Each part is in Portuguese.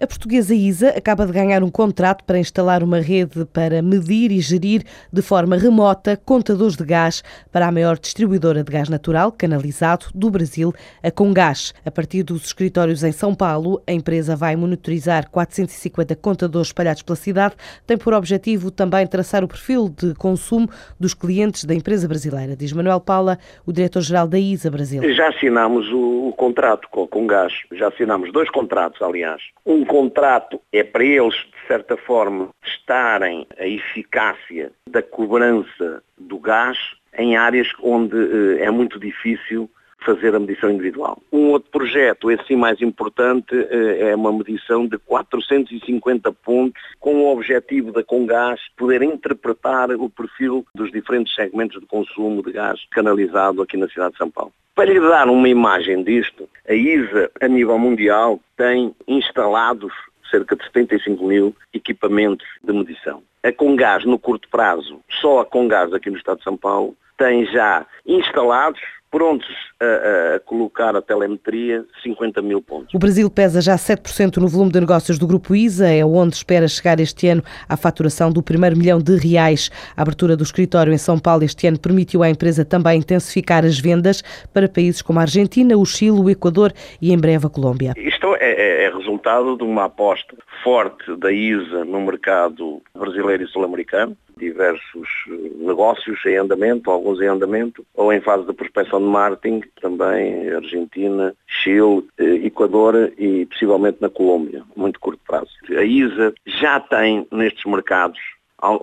A portuguesa ISA acaba de ganhar um contrato para instalar uma rede para medir e gerir de forma remota contadores de gás para a maior distribuidora de gás natural canalizado do Brasil, a Congás. A partir dos escritórios em São Paulo, a empresa vai monitorizar 450 contadores espalhados pela cidade. Tem por objetivo também traçar o perfil de consumo dos clientes da empresa brasileira, diz Manuel Paula, o diretor-geral da ISA Brasil. Já assinámos o, contrato com a Congás, já assinámos dois contratos, aliás. Um contrato é para eles, de certa forma, testarem a eficácia da cobrança do gás em áreas onde eh, é muito difícil fazer a medição individual. Um outro projeto, esse sim mais importante, eh, é uma medição de 450 pontos com o objetivo da Congás poder interpretar o perfil dos diferentes segmentos de consumo de gás canalizado aqui na cidade de São Paulo. Para lhe dar uma imagem disto, a ISA, a nível mundial, tem instalados cerca de 75 mil equipamentos de medição. A Congás, no curto prazo, só a Congás aqui no Estado de São Paulo, tem já instalados prontos a, a, colocar a telemetria 50 mil pontos. O Brasil pesa já 7% no volume de negócios do Grupo ISA, é onde espera chegar este ano à faturação do primeiro milhão de reais. A abertura do escritório em São Paulo este ano permitiu à empresa também intensificar as vendas para países como a Argentina, o Chile, o Equador e em breve a Colômbia. Isto é, é, é resultado de uma aposta forte da ISA no mercado brasileiro e sul-americano, diversos eh, negócios em andamento, alguns em andamento, ou em fase de prospecção de marketing, também Argentina, Chile, eh, Equador e possivelmente na Colômbia, muito curto prazo. A ISA já tem nestes mercados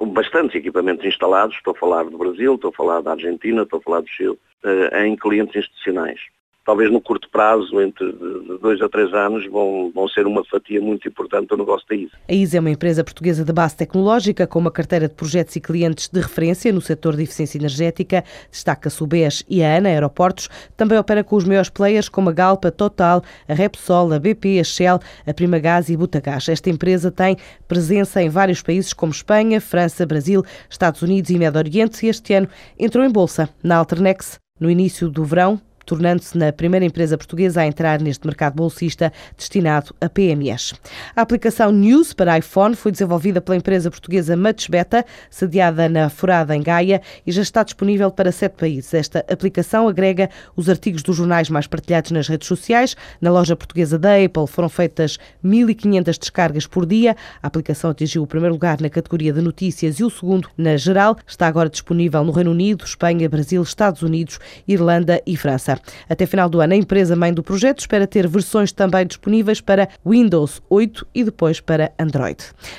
bastantes equipamentos instalados, estou a falar do Brasil, estou a falar da Argentina, estou a falar do Chile, eh, em clientes institucionais talvez no curto prazo, entre dois a três anos, vão, vão ser uma fatia muito importante do negócio da ISA. A ISA é uma empresa portuguesa de base tecnológica com uma carteira de projetos e clientes de referência no setor de eficiência energética. Destaca-se o BES e a ANA Aeroportos. Também opera com os maiores players como a Galpa, Total, a Repsol, a BP, a Shell, a Primagás e Butagás. Esta empresa tem presença em vários países como Espanha, França, Brasil, Estados Unidos e Médio Oriente e este ano entrou em bolsa na Alternex. No início do verão, tornando-se na primeira empresa portuguesa a entrar neste mercado bolsista destinado a PMEs. A aplicação News para iPhone foi desenvolvida pela empresa portuguesa Beta, sediada na Forada em Gaia e já está disponível para sete países. Esta aplicação agrega os artigos dos jornais mais partilhados nas redes sociais. Na loja portuguesa da Apple foram feitas 1.500 descargas por dia. A aplicação atingiu o primeiro lugar na categoria de notícias e o segundo na geral. Está agora disponível no Reino Unido, Espanha, Brasil, Estados Unidos, Irlanda e França. Até final do ano, a empresa mãe do projeto espera ter versões também disponíveis para Windows 8 e depois para Android.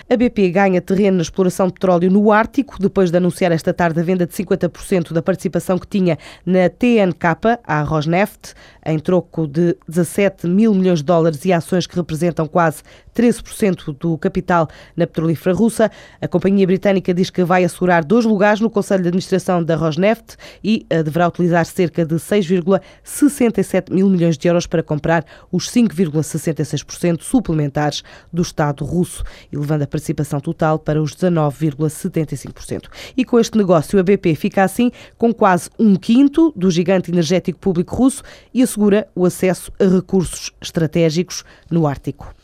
A BP ganha terreno na exploração de petróleo no Ártico, depois de anunciar esta tarde a venda de 50% da participação que tinha na TNK, a Rosneft, em troco de 17 mil milhões de dólares e ações que representam quase 13% do capital na petrolífera russa. A companhia britânica diz que vai assegurar dois lugares no Conselho de Administração da Rosneft e uh, deverá utilizar cerca de 6,67 mil milhões de euros para comprar os 5,66% suplementares do Estado russo, elevando a participação total para os 19,75%. E com este negócio, a BP fica assim com quase um quinto do gigante energético público russo e assegura o acesso a recursos estratégicos no Ártico.